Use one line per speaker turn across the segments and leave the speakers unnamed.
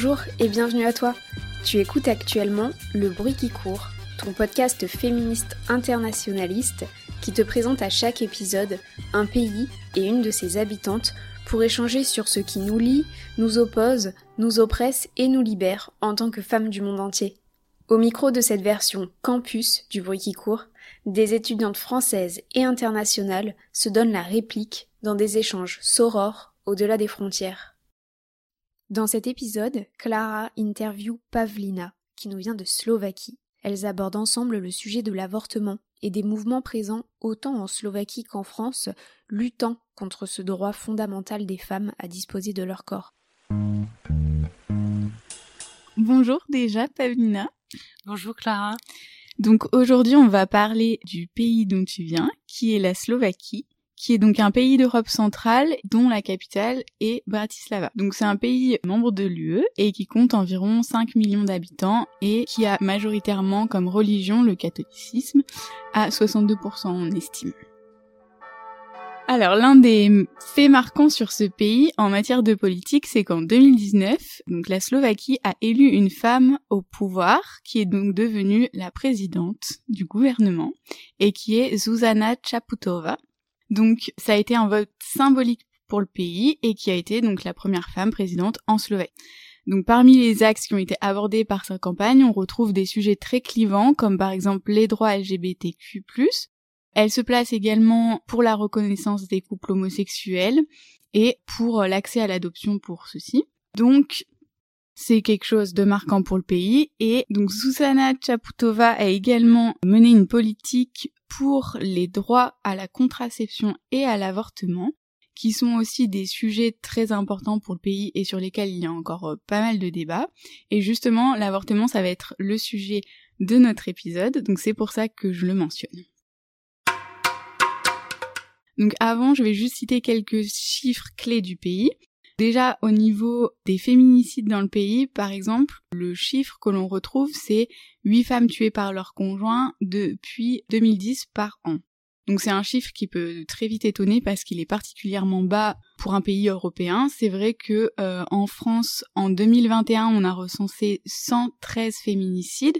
Bonjour et bienvenue à toi. Tu écoutes actuellement Le bruit qui court, ton podcast féministe internationaliste qui te présente à chaque épisode un pays et une de ses habitantes pour échanger sur ce qui nous lie, nous oppose, nous oppresse et nous libère en tant que femmes du monde entier. Au micro de cette version campus du bruit qui court, des étudiantes françaises et internationales se donnent la réplique dans des échanges sorores au-delà des frontières. Dans cet épisode, Clara interview Pavlina, qui nous vient de Slovaquie. Elles abordent ensemble le sujet de l'avortement et des mouvements présents autant en Slovaquie qu'en France, luttant contre ce droit fondamental des femmes à disposer de leur corps.
Bonjour déjà, Pavlina.
Bonjour Clara.
Donc aujourd'hui, on va parler du pays dont tu viens, qui est la Slovaquie qui est donc un pays d'Europe centrale dont la capitale est Bratislava. Donc c'est un pays membre de l'UE et qui compte environ 5 millions d'habitants et qui a majoritairement comme religion le catholicisme à 62% on estime. Alors l'un des faits marquants sur ce pays en matière de politique, c'est qu'en 2019, donc la Slovaquie a élu une femme au pouvoir qui est donc devenue la présidente du gouvernement et qui est Zuzana Chaputova. Donc ça a été un vote symbolique pour le pays et qui a été donc la première femme présidente en Slovaquie. Donc parmi les axes qui ont été abordés par sa campagne, on retrouve des sujets très clivants comme par exemple les droits LGBTQ+. Elle se place également pour la reconnaissance des couples homosexuels et pour l'accès à l'adoption pour ceux-ci. Donc c'est quelque chose de marquant pour le pays. Et donc Susanna Chaputova a également mené une politique pour les droits à la contraception et à l'avortement, qui sont aussi des sujets très importants pour le pays et sur lesquels il y a encore euh, pas mal de débats. Et justement, l'avortement, ça va être le sujet de notre épisode, donc c'est pour ça que je le mentionne. Donc avant, je vais juste citer quelques chiffres clés du pays. Déjà, au niveau des féminicides dans le pays, par exemple, le chiffre que l'on retrouve, c'est 8 femmes tuées par leur conjoint depuis 2010 par an. Donc c'est un chiffre qui peut très vite étonner parce qu'il est particulièrement bas pour un pays européen. C'est vrai que euh, en France, en 2021, on a recensé 113 féminicides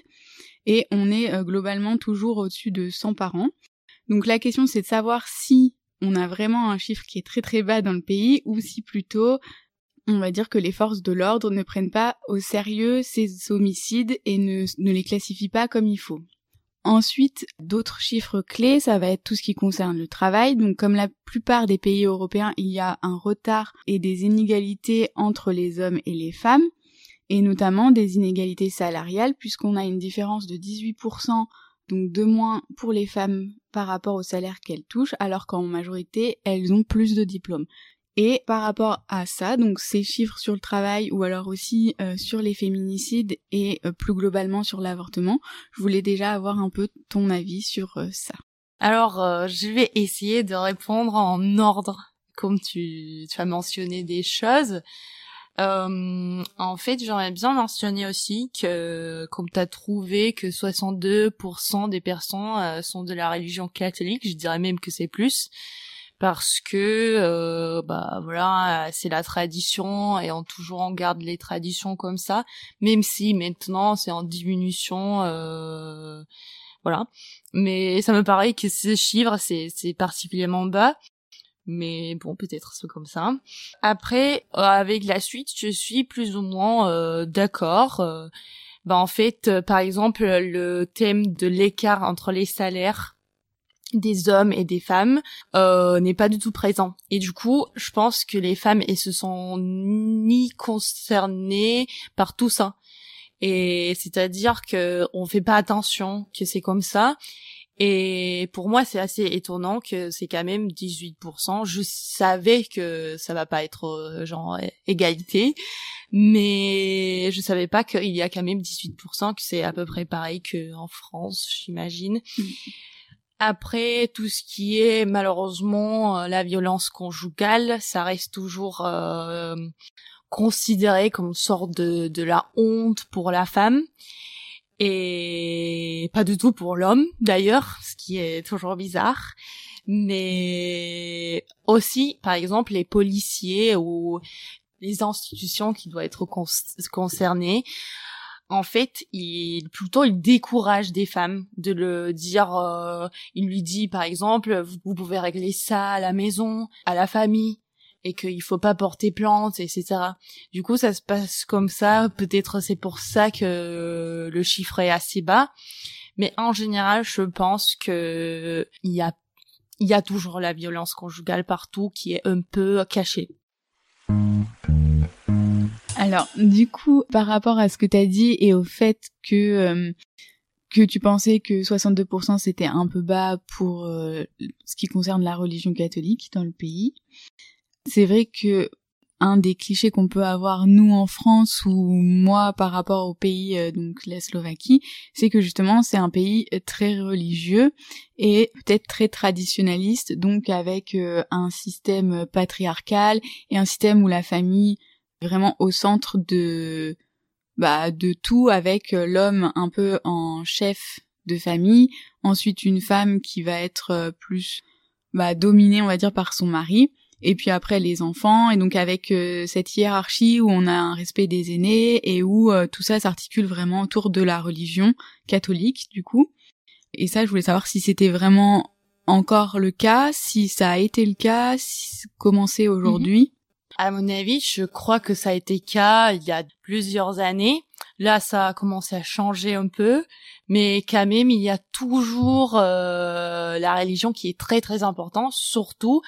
et on est euh, globalement toujours au-dessus de 100 par an. Donc la question c'est de savoir si on a vraiment un chiffre qui est très très bas dans le pays ou si plutôt on va dire que les forces de l'ordre ne prennent pas au sérieux ces homicides et ne, les classifient pas comme il faut. Ensuite, d'autres chiffres clés, ça va être tout ce qui concerne le travail. Donc comme la plupart des pays européens, il y a un retard et des inégalités entre les hommes et les femmes, et notamment des inégalités salariales, puisqu'on a une différence de 18% donc de moins pour les femmes par rapport au salaire qu'elles touchent, alors qu'en majorité, elles ont plus de diplômes. Et par rapport à ça, donc ces chiffres sur le travail ou alors aussi euh, sur les féminicides et euh, plus globalement sur l'avortement, je voulais déjà avoir un peu ton avis sur euh, ça.
Alors, je vais essayer de répondre en ordre, comme tu, tu as mentionné des choses. Euh, en fait, j'aimerais bien mentionner aussi que, comme tu as trouvé que 62% des personnes euh, sont de la religion catholique, je dirais même que c'est plus, parce que, euh, bah voilà, c'est la tradition et on toujours on garde les traditions comme ça, même si maintenant c'est en diminution. Euh, voilà, mais ça me paraît que ces chiffres c'est c'est particulièrement bas mais bon, peut-être c'est comme ça. Après, euh, avec la suite, je suis plus ou moins euh, d'accord. Euh, bah en fait, par exemple, le thème de l'écart entre les salaires des hommes et des femmes n'est pas du tout présent. Et du coup, je pense que les femmes elles se sont ni concernées par tout ça. Et c'est-à-dire que on fait pas attention que c'est comme ça Et pour moi, c'est assez étonnant que c'est quand même 18%. Je savais que ça va pas être euh, genre égalité, mais je savais pas qu'il y a quand même 18%, que c'est à peu près pareil qu'en France, j'imagine. Après, tout ce qui est malheureusement euh, la violence conjugale, ça reste toujours euh, considéré comme une sorte de, de la honte pour la femme et pas du tout pour l'homme d'ailleurs, ce qui est toujours bizarre. Mais aussi, par exemple, les policiers ou les institutions qui doivent être concernées, en fait, il plutôt il décourage des femmes de le dire. Euh, il lui dit, par exemple, vous pouvez régler ça à la maison, à la famille et qu'il faut pas porter plainte, etc. Du coup, ça se passe comme ça. Peut-être c'est pour ça que le chiffre est assez bas. Mais en général, je pense que il y a, il y a toujours la violence conjugale partout qui est un peu cachée.
Alors, du coup, par rapport à ce que tu as dit et au fait que euh, que tu pensais que 62% c'était un peu bas pour euh, ce qui concerne la religion catholique dans le pays, c'est vrai que un des clichés qu'on peut avoir nous en France ou moi par rapport au pays euh, donc la Slovaquie, c'est que justement c'est un pays très religieux et peut-être très traditionnaliste, donc avec euh, un système patriarcal et un système où la famille est vraiment au centre de bah de tout avec euh, l'homme un peu en chef de famille, ensuite une femme qui va être plus bah dominée on va dire par son mari et puis après les enfants. Et donc avec euh, cette hiérarchie où on a un respect des aînés et où euh, tout ça s'articule vraiment autour de la religion catholique du coup. Et ça je voulais savoir si c'était vraiment encore le cas si ça a été le cas si, comment c'est aujourd'hui.
À mon avis je crois que ça a été le cas il y a plusieurs années. Là ça a commencé à changer un peu. Mais quand même il y a toujours euh, la religion qui est très très importante surtout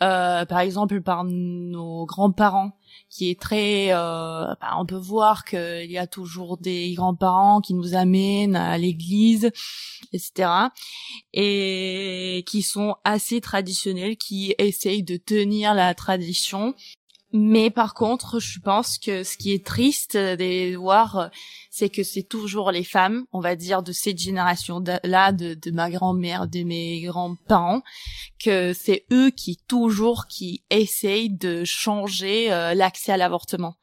par exemple par nos grands-parents qui est très euh, bah, on peut voir qu'il y a toujours des grands-parents qui nous amènent à l'église etc et qui sont assez traditionnels qui essayent de tenir la tradition mais par contre, je pense que ce qui est triste de voir, c'est que c'est toujours les femmes, on va dire, de cette génération-là, de, ma grand-mère, de mes grands-parents, que c'est eux qui toujours qui essayent de changer euh, l'accès à l'avortement.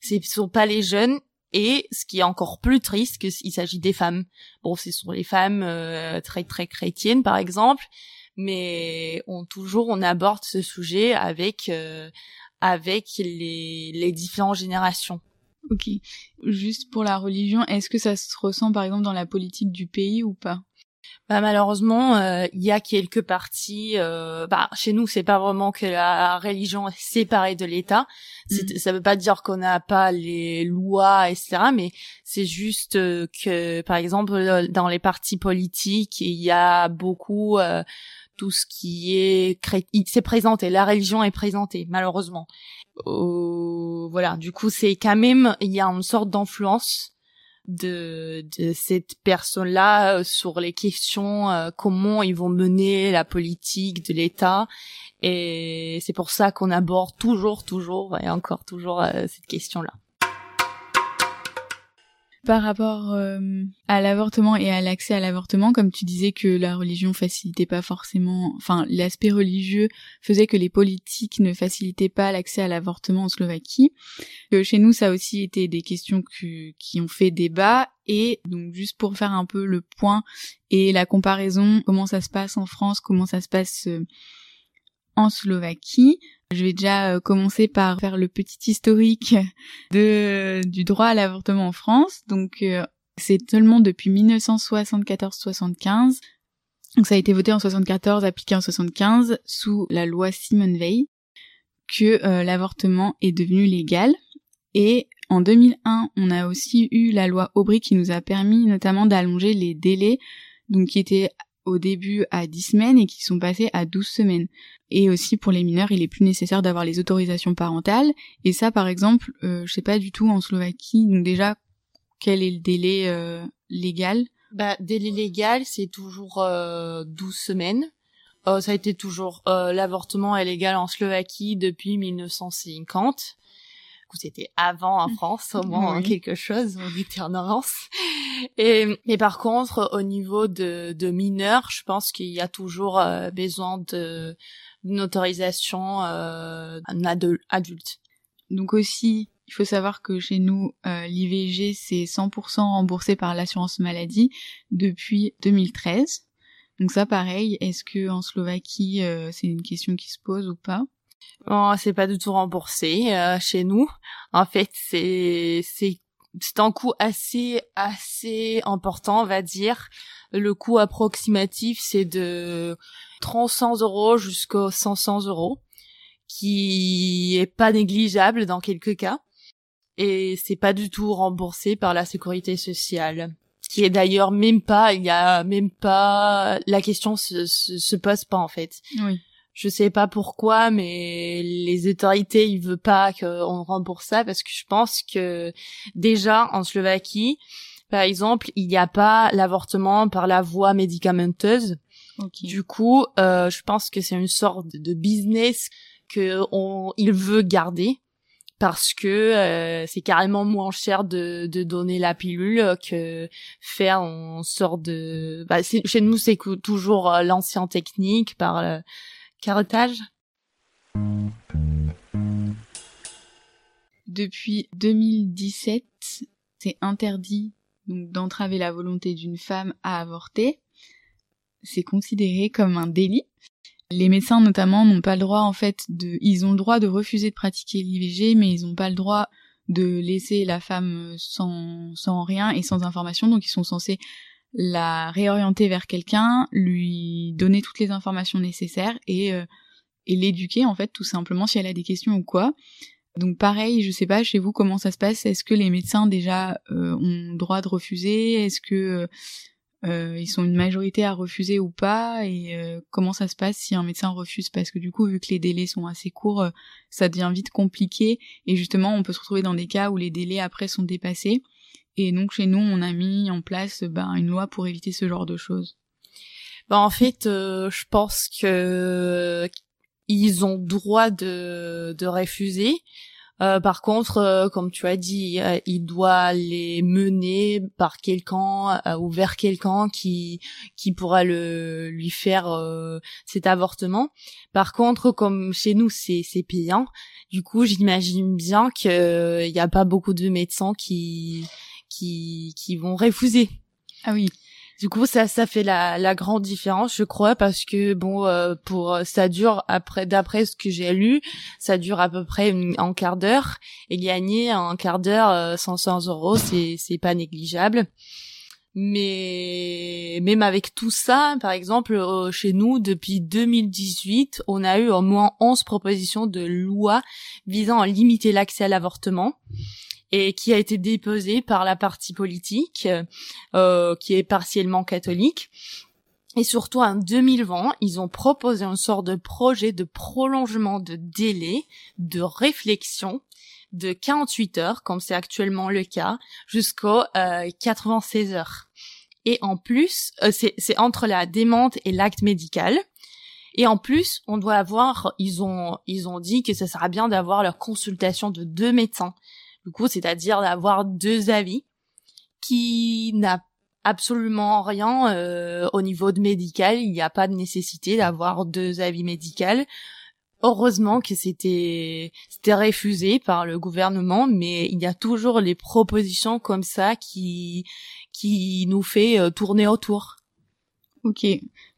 Ce sont pas les jeunes. Et ce qui est encore plus triste, qu'il s'agit des femmes. Bon, ce sont les femmes euh, très très chrétiennes, par exemple, mais on toujours on aborde ce sujet avec euh, avec les, les différentes générations.
Ok. Juste pour la religion, est-ce que ça se ressent par exemple dans la politique du pays ou pas?
Bah, malheureusement, euh, il y a quelques parties. Euh, bah, chez nous, c'est pas vraiment que la religion est séparée de l'État. Mm. Ça veut pas dire qu'on n'a pas les lois, etc. Mais c'est juste euh, que, par exemple, dans les partis politiques, il y a beaucoup euh, tout ce qui est c'est présenté, la religion est présentée malheureusement. Euh, voilà, du coup c'est quand même il y a une sorte d'influence de de cette personne-là euh, sur les questions euh, comment ils vont mener la politique de l'État et c'est pour ça qu'on aborde toujours toujours et encore toujours cette question-là
par rapport euh, à l'avortement et à l'accès à l'avortement, comme tu disais que la religion facilitait pas forcément, enfin l'aspect religieux faisait que les politiques ne facilitaient pas l'accès à l'avortement en Slovaquie. Que chez nous, ça a aussi été des questions qui ont fait débat. Et donc juste pour faire un peu le point et la comparaison, comment ça se passe en France, comment ça se passe euh, en Slovaquie. Je vais déjà euh, commencer par faire le petit historique de, du droit à l'avortement en France. Donc, euh, c'est seulement depuis 1974-75. Donc, ça a été voté en 74, appliqué en 75 sous la loi Simone Veil que euh, l'avortement est devenu légal. Et en 2001, on a aussi eu la loi Aubry qui nous a permis notamment d'allonger les délais, donc qui étaient au début à 10 semaines et qui sont passés à 12 semaines. Et aussi pour les mineurs, il est plus nécessaire d'avoir les autorisations parentales. Et ça, par exemple, euh, je sais pas du tout en Slovaquie. Donc déjà, quel est le délai euh, légal?
Bah, délai légal, c'est toujours euh, 12 semaines. Euh, ça a été toujours euh, l'avortement est légal en Slovaquie depuis 1950. C'était avant en France, au moins
Oui.
quelque chose, on était en avance. Et mais par contre, au niveau de, de mineurs, je pense qu'il y a toujours euh, besoin de d'une autorisation euh, adulte.
Donc aussi, il faut savoir que chez nous, euh, l'IVG, c'est 100% remboursé par l'assurance maladie depuis 2013. Donc ça, pareil, est-ce que en Slovaquie, euh, c'est une question qui se pose ou pas?
Bon, c'est pas du tout remboursé euh, chez nous. En fait, c'est c'est c'est un coût assez assez important, on va dire. Le coût approximatif, c'est de 300 euros jusqu'aux 500 euros, qui est pas négligeable dans quelques cas. Et c'est pas du tout remboursé par la sécurité sociale. Qui est d'ailleurs même pas, il y a même pas, la question se, se, se pose pas en fait.
Oui.
Je sais pas pourquoi, mais les autorités, ils veulent pas qu'on rembourse ça parce que je pense que déjà en Slovaquie, par exemple, il n'y a pas l'avortement par la voie médicamenteuse. Du coup, euh, je pense que c'est une sorte de business que on, il veut garder parce que euh, c'est carrément moins cher de, de donner la pilule que faire en sorte de. Bah, chez nous, c'est toujours euh, l'ancien technique par carottage.
Depuis 2017, c'est interdit d'entraver la volonté d'une femme à avorter. C'est considéré comme un délit. Les médecins notamment n'ont pas le droit en fait de ils ont le droit de refuser de pratiquer l'IVG mais ils n'ont pas le droit de laisser la femme sans sans rien et sans information donc ils sont censés la réorienter vers quelqu'un, lui donner toutes les informations nécessaires et euh, et l'éduquer en fait tout simplement si elle a des questions ou quoi. Donc pareil, je sais pas chez vous comment ça se passe. Est-ce que les médecins déjà euh, ont droit de refuser? Est-ce que euh, ils sont une majorité à refuser ou pas? Et euh, comment ça se passe si un médecin refuse? Parce que du coup, vu que les délais sont assez courts, euh, ça devient vite compliqué. Et justement, on peut se retrouver dans des cas où les délais après sont dépassés. Et donc chez nous, on a mis en place ben, une loi pour éviter ce genre de choses.
Bah, en fait, euh, je pense que ils ont droit de, de refuser. Euh, par contre, euh, comme tu as dit, euh, il doit les mener par quelqu'un euh, ou vers quelqu'un qui qui pourra le lui faire euh, cet avortement. Par contre, comme chez nous c'est c'est payant, du coup j'imagine bien que il y a pas beaucoup de médecins qui qui qui vont refuser.
Ah oui.
Du coup, ça, ça fait la, la grande différence, je crois, parce que bon, euh, pour ça dure après, d'après ce que j'ai lu, ça dure à peu près une, un quart d'heure. Et gagner un quart d'heure euh, 500 euros, c'est c'est pas négligeable. Mais même avec tout ça, par exemple, euh, chez nous, depuis 2018, on a eu au moins 11 propositions de loi visant à limiter l'accès à l'avortement et qui a été déposée par la partie politique euh, qui est partiellement catholique. Et surtout en 2020, ils ont proposé une sorte de projet de prolongement de délai, de réflexion de 48 heures, comme c'est actuellement le cas, jusqu'aux euh, 96 heures. Et en plus, euh, c'est entre la démente et l'acte médical. Et en plus, on doit avoir, ils ont, ils ont dit que ça sera bien d'avoir leur consultation de deux médecins. Du coup, c'est-à-dire d'avoir deux avis qui n'a absolument rien euh, au niveau de médical. Il n'y a pas de nécessité d'avoir deux avis médicaux. Heureusement que c'était c'était refusé par le gouvernement, mais il y a toujours les propositions comme ça qui qui nous fait euh, tourner autour.
Ok.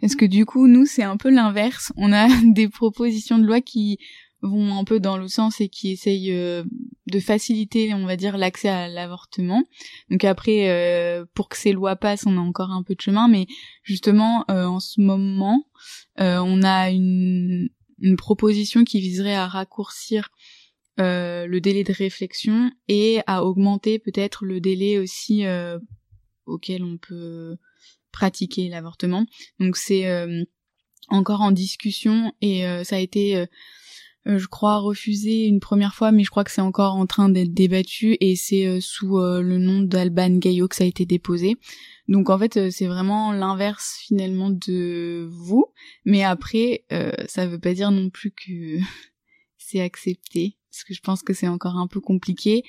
Parce que du coup, nous, c'est un peu l'inverse? On a des propositions de loi qui vont un peu dans le sens et qui essayent euh, de faciliter, on va dire, l'accès à l'avortement. Donc après, euh, pour que ces lois passent, on a encore un peu de chemin, mais justement, euh, en ce moment, euh, on a une, une proposition qui viserait à raccourcir euh, le délai de réflexion et à augmenter peut-être le délai aussi auquel on peut pratiquer l'avortement. Donc c'est encore en discussion et ça a été je crois, refusé une première fois, mais je crois que c'est encore en train d'être débattu et c'est sous le nom d'Alban Gaillot que ça a été déposé. Donc en fait, c'est vraiment l'inverse finalement de vous, mais après, ça veut pas dire non plus que c'est accepté, parce que je pense que c'est encore un peu compliqué.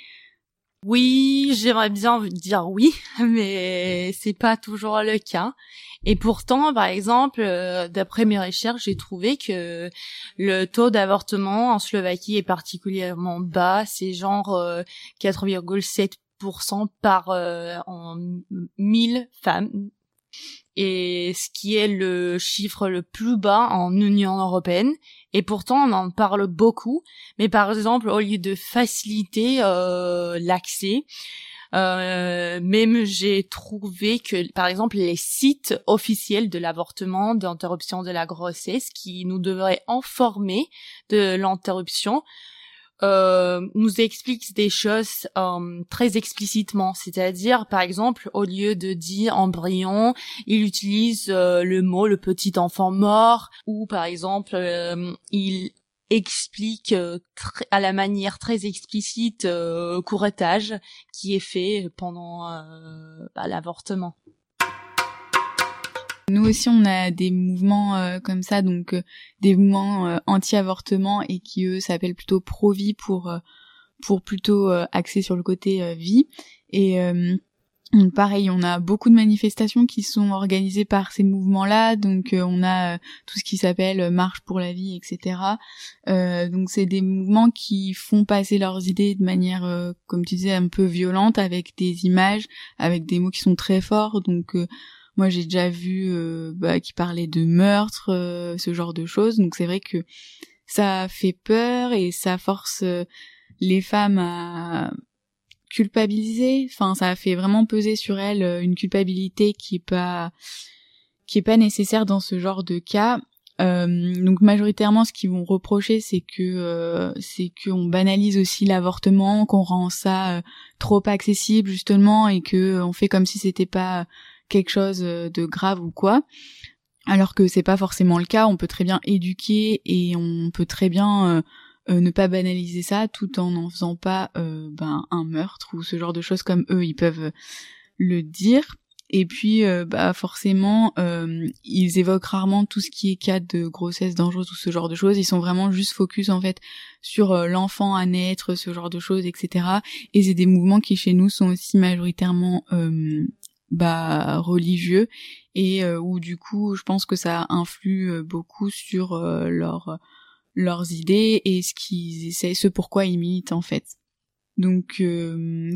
Oui, j'aimerais bien dire oui, mais c'est pas toujours le cas. Et pourtant, par exemple, euh, d'après mes recherches, j'ai trouvé que le taux d'avortement en Slovaquie est particulièrement bas. C'est genre 4,7% euh, par euh, en 1000 femmes. Et ce qui est le chiffre le plus bas en Union européenne. Et pourtant, on en parle beaucoup. Mais par exemple, au lieu de faciliter euh, l'accès, euh, même j'ai trouvé que, par exemple, les sites officiels de l'avortement, d'interruption de la grossesse, qui nous devraient informer de l'interruption, euh, nous explique des choses euh, très explicitement. C'est-à-dire, par exemple, au lieu de dire embryon, il utilise euh, le mot le petit enfant mort, ou par exemple, il explique à la manière très explicite euh, courretage qui est fait pendant bah, l'avortement.
Nous aussi, on a des mouvements euh, comme ça, donc euh, des mouvements euh, anti-avortement et qui eux s'appellent plutôt pro-vie pour pour plutôt axer sur le côté vie. Et pareil, on a beaucoup de manifestations qui sont organisées par ces mouvements-là. Donc on a tout ce qui s'appelle marche pour la vie, etc. donc c'est des mouvements qui font passer leurs idées de manière, comme tu disais, un peu violente, avec des images, avec des mots qui sont très forts. Donc moi, j'ai déjà vu euh, bah, qui parlait de meurtre, euh, ce genre de choses. Donc c'est vrai que ça fait peur et ça force euh, les femmes à culpabiliser. Enfin, ça fait vraiment peser sur elles une culpabilité qui est pas qui est pas nécessaire dans ce genre de cas. donc majoritairement, ce qu'ils vont reprocher, c'est que c'est qu'on banalise aussi l'avortement, qu'on rend ça trop accessible justement, et que on fait comme si c'était pas quelque chose euh, de grave ou quoi. Alors que c'est pas forcément le cas, on peut très bien éduquer et on peut très bien euh, euh, ne pas banaliser ça tout en n'en faisant pas ben un meurtre ou ce genre de choses comme eux ils peuvent le dire. Et puis, bah forcément, ils évoquent rarement tout ce qui est cas de grossesse dangereuse ou ce genre de choses. Ils sont vraiment juste focus en fait sur l'enfant à naître, ce genre de choses, etc. Et c'est des mouvements qui chez nous sont aussi majoritairement bah religieux et euh, où du coup je pense que ça influe euh, beaucoup sur euh, leur leurs idées et ce qu'ils essaient ce pourquoi ils militent en fait. Donc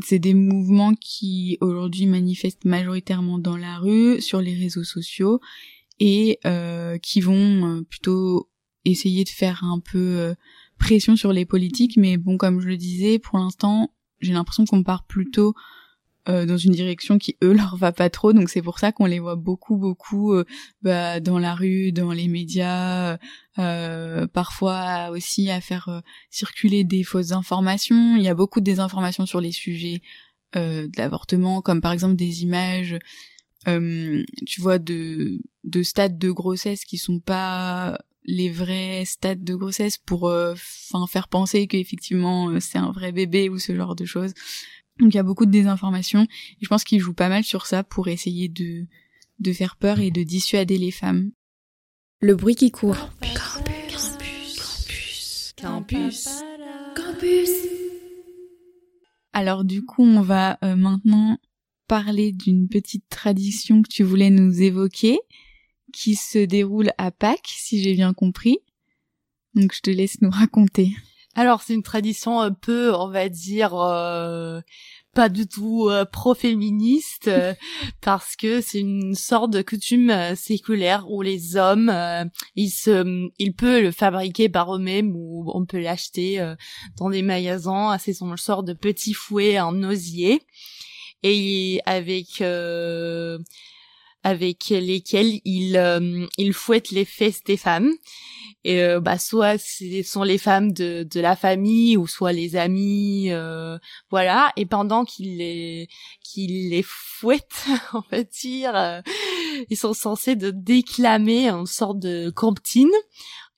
c'est des mouvements qui aujourd'hui manifestent majoritairement dans la rue sur les réseaux sociaux et qui vont plutôt essayer de faire un peu pression sur les politiques. Mais bon comme je le disais pour l'instant j'ai l'impression qu'on part plutôt euh, dans une direction qui eux leur va pas trop. Donc c'est pour ça qu'on les voit beaucoup beaucoup euh, bah, dans la rue dans les médias euh, parfois aussi à faire euh, circuler des fausses informations. Il y a beaucoup de désinformations sur les sujets de l'avortement comme par exemple des images tu vois de de stades de grossesse qui sont pas les vrais stades de grossesse pour enfin faire penser qu'effectivement c'est un vrai bébé ou ce genre de choses donc il y a beaucoup de désinformation. Et je pense qu'ils jouent pas mal sur ça pour essayer de, de faire peur et de dissuader les femmes.
Le bruit qui court.
Campus. Campus. Campus.
Campus.
Alors du coup, on va euh, maintenant parler d'une petite tradition que tu voulais nous évoquer, qui se déroule à Pâques, si j'ai bien compris. Donc je te laisse nous raconter.
Alors c'est une tradition un peu, on va dire, euh, pas du tout euh, pro-féministe, euh, parce que c'est une sorte de coutume séculaire où les hommes, ils se, ils peuvent le fabriquer par eux-mêmes ou on peut l'acheter dans des magasins. C'est une sorte de petit fouet en osier et avec avec lesquels ils ils fouettent les fesses des femmes. Et euh, bah soit ce sont les femmes de, de la famille ou soit les amis euh, voilà. Et pendant qu'ils les qu'ils les fouettent on va dire euh, ils sont censés de déclamer une sorte de comptine.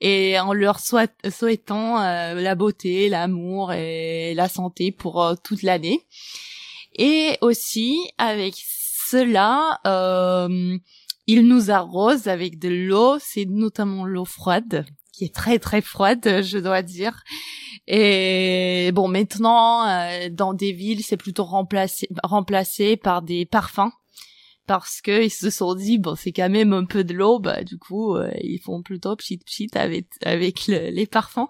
Et en leur souhaitant la beauté, l'amour et la santé pour toute l'année. Et aussi avec cela, euh, il nous arrose avec de l'eau, c'est notamment l'eau froide, qui est très très froide, je dois dire. Et bon, maintenant, euh, dans des villes, c'est plutôt remplacé, remplacé par des parfums. Parce que ils se sont dit bon c'est quand même un peu de l'eau bah du coup euh, ils font plutôt pchit pchit avec avec les parfums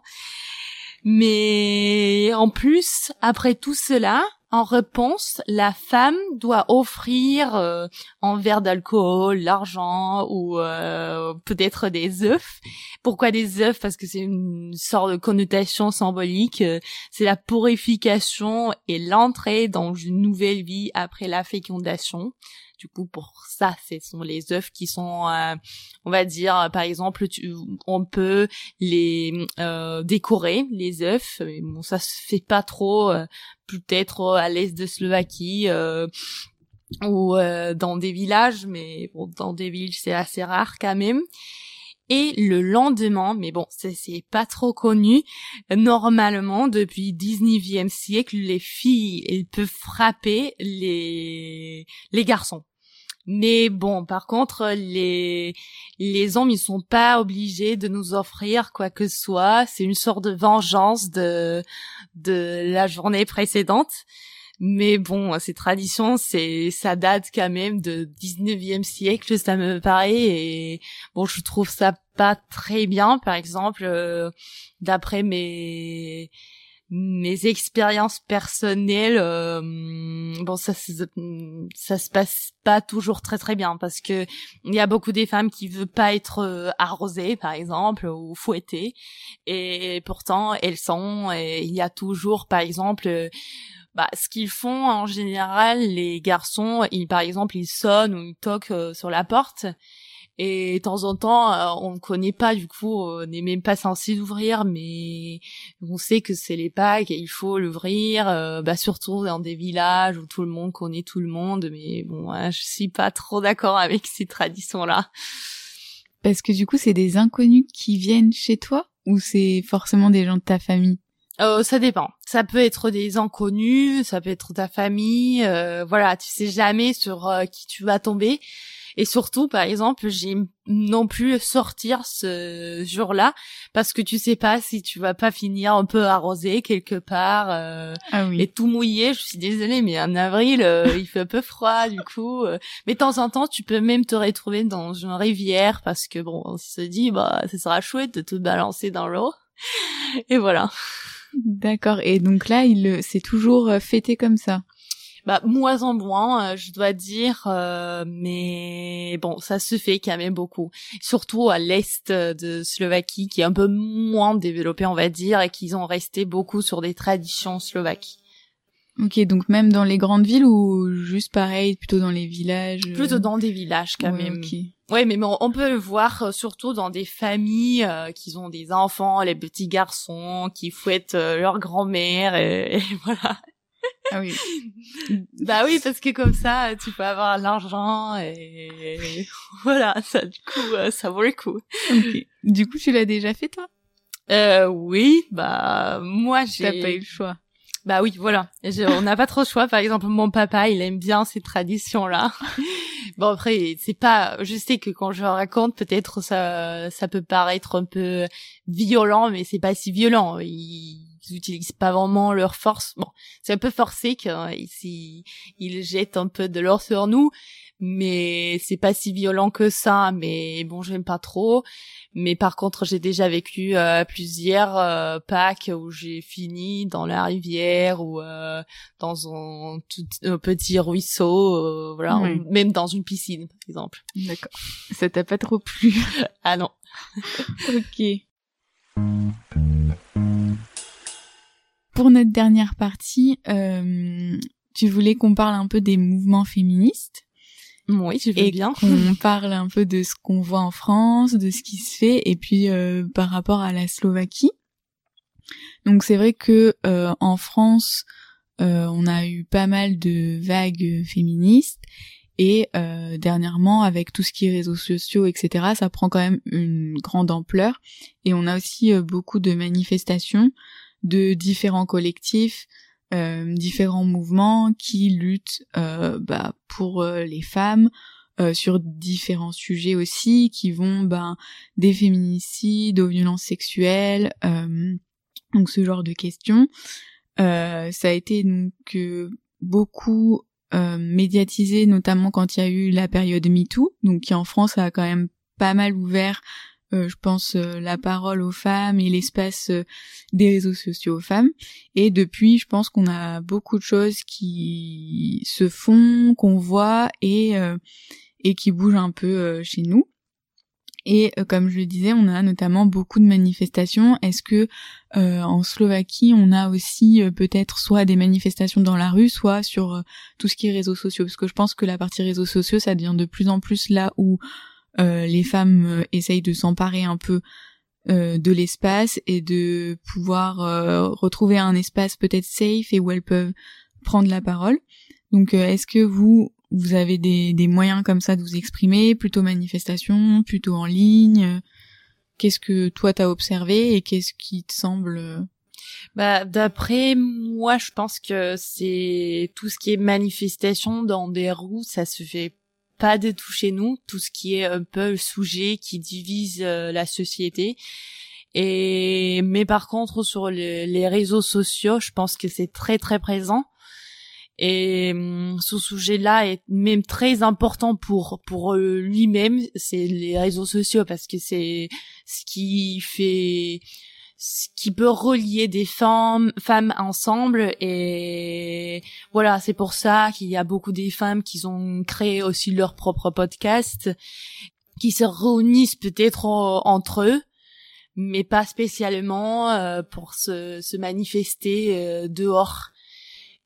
mais en plus après tout cela en réponse, la femme doit offrir euh, un verre d'alcool, l'argent ou euh, peut-être des œufs. Pourquoi des œufs? Parce que c'est une sorte de connotation symbolique. C'est la purification et l'entrée dans une nouvelle vie après la fécondation. Du coup, pour ça, ce sont les œufs qui sont, euh, on va dire, par exemple, on peut les euh, décorer, les œufs. Bon, ça se fait pas trop, euh, peut-être à l'est de Slovaquie ou dans des villages, mais bon, dans des villes, c'est assez rare quand même. Et le lendemain, mais bon, c'est pas trop connu, normalement, depuis 19e siècle, les filles, elles peuvent frapper les, les garçons. Mais bon, par contre, les les hommes, ils sont pas obligés de nous offrir quoi que ce soit. C'est une sorte de vengeance de de la journée précédente. Mais bon, ces traditions, c'est ça date quand même de 19e siècle, ça me paraît. Et bon, je trouve ça pas très bien. Par exemple, euh, d'après mes mes expériences personnelles euh, bon ça ça se passe pas toujours très très bien parce que il y a beaucoup des femmes qui veulent pas être euh, arrosées par exemple ou fouettées. Et pourtant elles sont et il y a toujours par exemple bah, ce qu'ils font en général les garçons ils par exemple ils sonnent ou ils toquent euh, sur la porte et de temps en temps, euh, on ne connaît pas, du coup, on n'est même pas censé l'ouvrir, mais on sait que c'est les Pâques et il faut l'ouvrir, euh, bah, surtout dans des villages où tout le monde connaît tout le monde. Mais bon, je suis pas trop d'accord avec ces traditions-là.
Parce que du coup, c'est des inconnus qui viennent chez toi ou c'est forcément des gens de ta famille?
Euh, ça dépend. Ça peut être des inconnus, ça peut être ta famille. voilà, tu sais jamais sur qui tu vas tomber. Et surtout, par exemple, j'ai non plus sortir ce jour-là parce que tu sais pas si tu vas pas finir un peu arrosé quelque part euh, ah oui. et tout mouillé. Je suis désolée, mais en avril, euh, il fait un peu froid du coup. Euh. mais de temps en temps, tu peux même te retrouver dans une rivière parce que bon, on se dit bah ça sera chouette de te balancer dans l'eau. Et voilà.
D'accord. Et donc là, il c'est toujours fêté comme ça
bah moins en moins, euh, je dois dire, euh, mais bon, ça se fait quand même beaucoup. Surtout à l'est de Slovaquie, qui est un peu moins développé, on va dire, et qu'ils ont resté beaucoup sur des traditions slovaques.
Ok, donc même dans les grandes villes ou juste pareil, plutôt dans les villages
euh? Plutôt dans des villages quand même. Ouais, mais on peut le voir surtout dans des familles qui ont des enfants, les petits garçons qui fouettent leur grand-mère et voilà.
Ah oui.
bah oui, parce que comme ça, tu peux avoir l'argent et voilà, ça du coup, euh, ça vaut le coup.
Du coup, tu l'as déjà fait toi?
Euh, Oui, bah moi j'ai.
T'as pas eu le choix.
Bah oui, voilà. on n'a pas trop le choix. Par exemple, mon papa, il aime bien ces traditions-là. bon après, c'est pas. Je sais que quand je raconte, peut-être ça, ça peut paraître un peu violent, mais c'est pas si violent. Ils utilisent pas vraiment leur force. Bon, c'est un peu forcé qu'ils ils jettent un peu de l'or sur nous, mais c'est pas si violent que ça. Mais bon, j'aime pas trop. Mais par contre, j'ai déjà vécu euh, plusieurs euh, Pâques où j'ai fini dans la rivière ou euh, dans un, tout, un, petit ruisseau, euh, voilà, même dans une piscine, par exemple.
D'accord. Ça t'a pas trop plu
Ah non.
ok. Pour notre dernière partie, euh, tu voulais qu'on parle un peu des mouvements féministes.
Oui, je veux
et
bien.
qu'on parle un peu de ce qu'on voit en France, de ce qui se fait, et puis euh, par rapport à la Slovaquie. Donc c'est vrai que euh, en France, on a eu pas mal de vagues féministes, Et euh, dernièrement, avec tout ce qui est réseaux sociaux, etc., ça prend quand même une grande ampleur. Et on a aussi euh, beaucoup de manifestations de différents collectifs, euh, différents mouvements qui luttent euh, bah, pour euh, les femmes, sur différents sujets aussi, qui vont ben, des féminicides aux violences sexuelles, donc ce genre de questions. ça a été donc beaucoup médiatisé, notamment quand il y a eu la période MeToo, donc qui en France a quand même pas mal ouvert euh, je pense, euh, la parole aux femmes et l'espace euh, des réseaux sociaux aux femmes. Et depuis, je pense qu'on a beaucoup de choses qui se font, qu'on voit et et qui bougent un peu chez nous. Et comme je le disais, on a notamment beaucoup de manifestations. Est-ce que en Slovaquie, on a aussi peut-être soit des manifestations dans la rue, soit sur tout ce qui est réseaux sociaux? Parce que je pense que la partie réseaux sociaux, ça devient de plus en plus là où euh, les femmes euh, essayent de s'emparer un peu euh, de l'espace et de pouvoir retrouver un espace peut-être safe et où elles peuvent prendre la parole. Donc est-ce que vous vous avez des, des moyens comme ça de vous exprimer, plutôt manifestation, plutôt en ligne? Qu'est-ce que toi t'as observé et qu'est-ce qui te semble
bah, d'après moi, je pense que c'est tout ce qui est manifestation dans des roues, ça se fait pas de tout chez nous, tout ce qui est un peu le sujet qui divise euh, la société. Et mais par contre sur les réseaux sociaux, je pense que c'est très très présent. Et hum, ce sujet-là est même très important pour pour lui-même, c'est les réseaux sociaux parce que c'est ce qui fait ce qui peut relier des femmes, femmes ensemble et voilà, c'est pour ça qu'il y a beaucoup des femmes qui ont créé aussi leur propre podcast, qui se réunissent peut-être entre eux, mais pas spécialement euh, pour se, se manifester euh, dehors.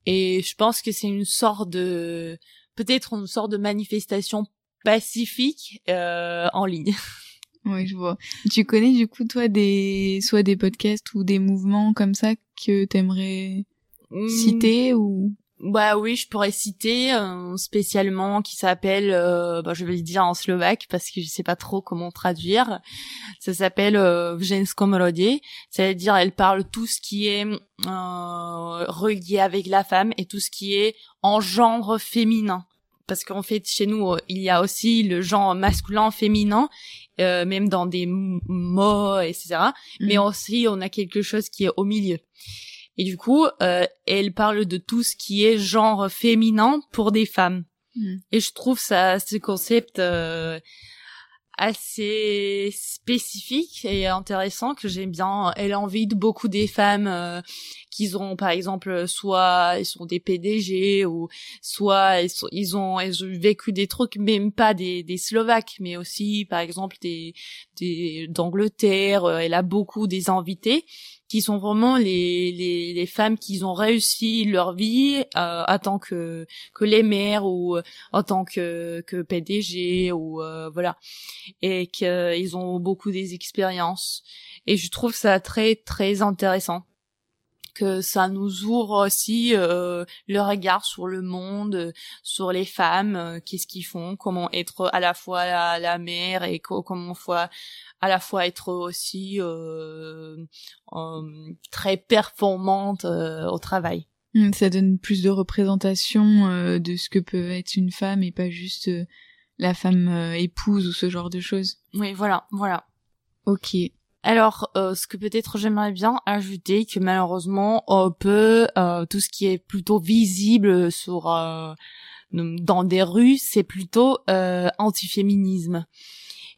Et je pense que c'est une sorte de, peut-être une sorte de manifestation pacifique euh, en ligne.
Oui, je vois. Tu connais du coup toi des soit des podcasts ou des mouvements comme ça que t'aimerais mmh. citer ou?
Bah oui, je pourrais citer un spécialement qui s'appelle, euh, bah, je vais le dire en slovaque parce que je sais pas trop comment traduire. Ça s'appelle euh, c'est-à-dire elle parle tout ce qui est euh, relié avec la femme et tout ce qui est en genre féminin parce qu'en fait chez nous il y a aussi le genre masculin féminin euh, même dans des mots etc mm. mais aussi on a quelque chose qui est au milieu et du coup euh, elle parle de tout ce qui est genre féminin pour des femmes mm. et je trouve ça ce concept euh, assez spécifique et intéressant que j'aime bien. Elle invite beaucoup des femmes euh, qui ont par exemple soit ils sont des PDG ou soit ils, ils ont ils ont vécu des trucs même pas des, des Slovaques mais aussi par exemple des des d'Angleterre. Elle a beaucoup des invités qui sont vraiment les, les, les femmes qui ont réussi leur vie euh, en tant que que les mères ou euh, en tant que que PDG ou euh, voilà. Et qu'ils ont beaucoup des expériences. Et je trouve ça très très intéressant que ça nous ouvre aussi euh, le regard sur le monde, sur les femmes, euh, qu'est-ce qu'ils font, comment être à la fois la, la mère et comment fois à la fois être aussi euh, euh très performante au travail.
Mmh, ça donne plus de représentation de ce que peut être une femme et pas juste la femme épouse ou ce genre de choses.
Oui, voilà, voilà.
Ok.
Alors, euh, ce que peut-être j'aimerais bien ajouter, que malheureusement, on peut euh, tout ce qui est plutôt visible sur euh, dans des rues, c'est plutôt antiféminisme.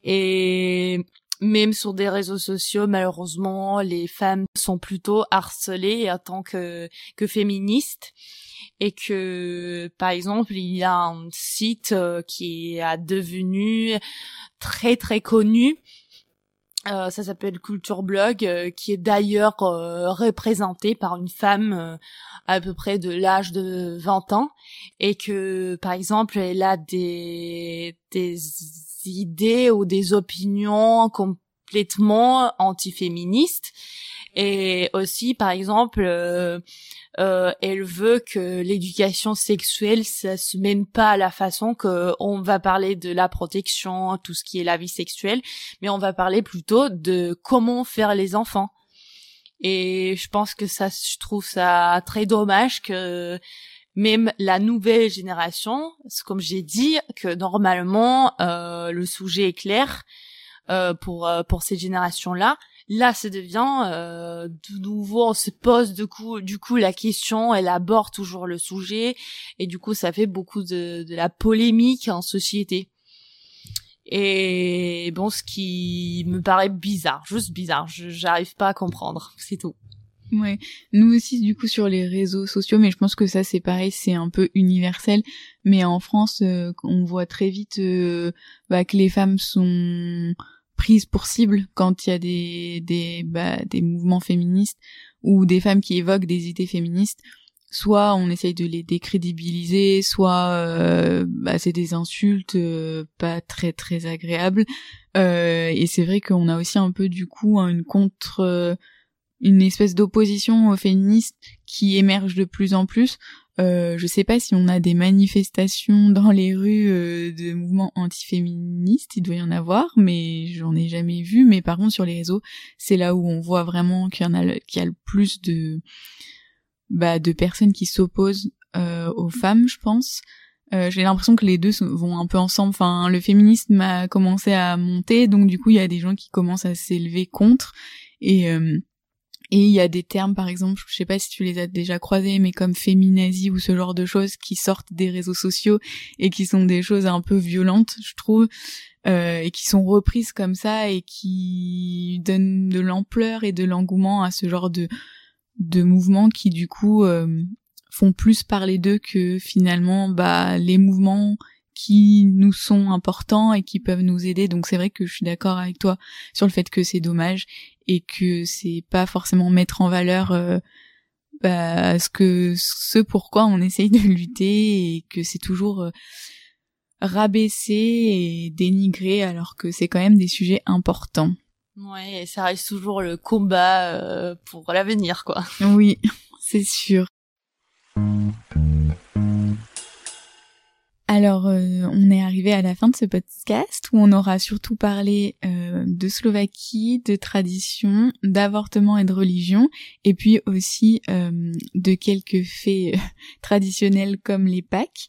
Et même sur des réseaux sociaux, malheureusement, les femmes sont plutôt harcelées en tant que que féministes et que par exemple il y a un site qui a devenu très très connu euh, ça s'appelle Culture Blog, euh, qui est d'ailleurs euh, représenté par une femme à peu près de l'âge de 20 ans, et que, par exemple, elle a des, des idées ou des opinions qu'on complètement antiféministe. Et aussi par exemple euh, euh, elle veut que l'éducation sexuelle ça se mène pas à la façon que on va parler de la protection tout ce qui est la vie sexuelle mais on va parler plutôt de comment faire les enfants. Et je pense que ça je trouve ça très dommage que même la nouvelle génération, comme j'ai dit, que normalement euh, le sujet est clair euh, pour euh, pour cette génération-là. Là, ça devient euh, de nouveau, on se pose du coup, du coup la question, elle aborde toujours le sujet, et du coup, ça fait beaucoup de, de la polémique en société. Et bon, ce qui me paraît bizarre, juste bizarre, j'arrive pas à comprendre, c'est tout.
Ouais, nous aussi du coup sur les réseaux sociaux, mais je pense que ça c'est pareil, c'est un peu universel. Mais en France, euh, on voit très vite euh, bah, que les femmes sont prises pour cible quand il y a des des bah, des mouvements féministes ou des femmes qui évoquent des idées féministes. Soit on essaye de les décrédibiliser, soit euh, bah, c'est des insultes pas très très agréables. et c'est vrai qu'on a aussi un peu du coup une contre une espèce d'opposition aux féministes qui émerge de plus en plus. Euh, je sais pas si on a des manifestations dans les rues euh, de mouvements antiféministes, il doit y en avoir, mais j'en ai jamais vu. Mais par contre sur les réseaux, c'est là où on voit vraiment qu'il y en a, qu'il y a le plus de, bah, de personnes qui s'opposent euh, aux femmes, je pense. J'ai l'impression que les deux vont un peu ensemble. Enfin, le féminisme a commencé à monter, donc du coup, il y a des gens qui commencent à s'élever contre. Et et il y a des termes, par exemple, je sais pas si tu les as déjà croisés, mais comme féminazie ou ce genre de choses qui sortent des réseaux sociaux et qui sont des choses un peu violentes, je trouve, euh, et qui sont reprises comme ça et qui donnent de l'ampleur et de l'engouement à ce genre de de mouvements qui du coup euh, font plus parler d'eux que finalement bah les mouvements qui nous sont importants et qui peuvent nous aider. Donc c'est vrai que je suis d'accord avec toi sur le fait que c'est dommage et que c'est pas forcément mettre en valeur euh, bah, ce que ce pourquoi on essaye de lutter et que c'est toujours euh, rabaisser et dénigrer alors que c'est quand même des sujets importants.
Ouais, et ça reste toujours le combat euh, pour l'avenir quoi.
Oui, c'est sûr. Alors, euh, on est arrivé à la fin de ce podcast où on aura surtout parlé euh, de Slovaquie, de tradition, d'avortement et de religion, et puis aussi euh, de quelques faits traditionnels comme les Pâques.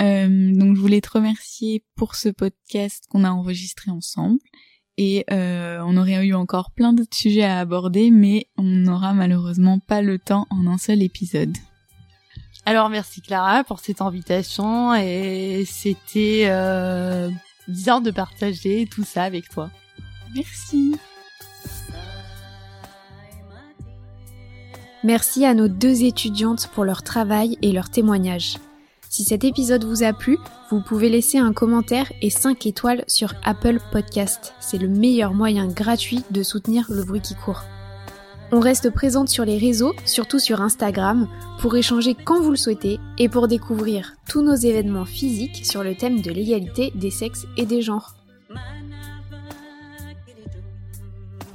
donc, je voulais te remercier pour ce podcast qu'on a enregistré ensemble. Et on aurait eu encore plein d'autres sujets à aborder, mais on n'aura malheureusement pas le temps en un seul épisode.
Alors merci Clara pour cette invitation et c'était euh, bizarre de partager tout ça avec toi.
Merci.
Merci à nos deux étudiantes pour leur travail et leur témoignage. Si cet épisode vous a plu, vous pouvez laisser un commentaire et 5 étoiles sur Apple Podcast. C'est le meilleur moyen gratuit de soutenir le bruit qui court. On reste présente sur les réseaux, surtout sur Instagram, pour échanger quand vous le souhaitez et pour découvrir tous nos événements physiques sur le thème de l'égalité des sexes et des genres.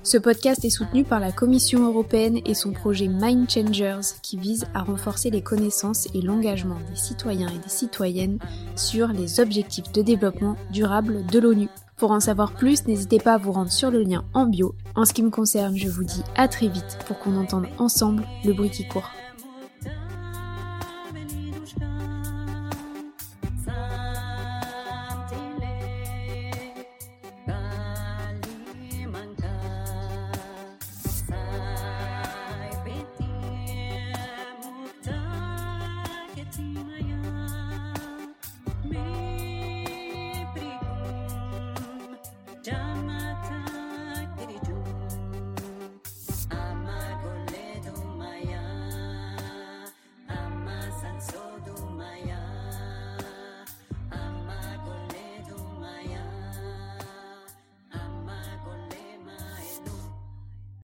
Ce podcast est soutenu par la Commission européenne et son projet Mind Changers qui vise à renforcer les connaissances et l'engagement des citoyens et des citoyennes sur les objectifs de développement durable de l'ONU. Pour en savoir plus, n'hésitez pas à vous rendre sur le lien en bio. En ce qui me concerne, je vous dis à très vite pour qu'on entende ensemble le bruit qui court.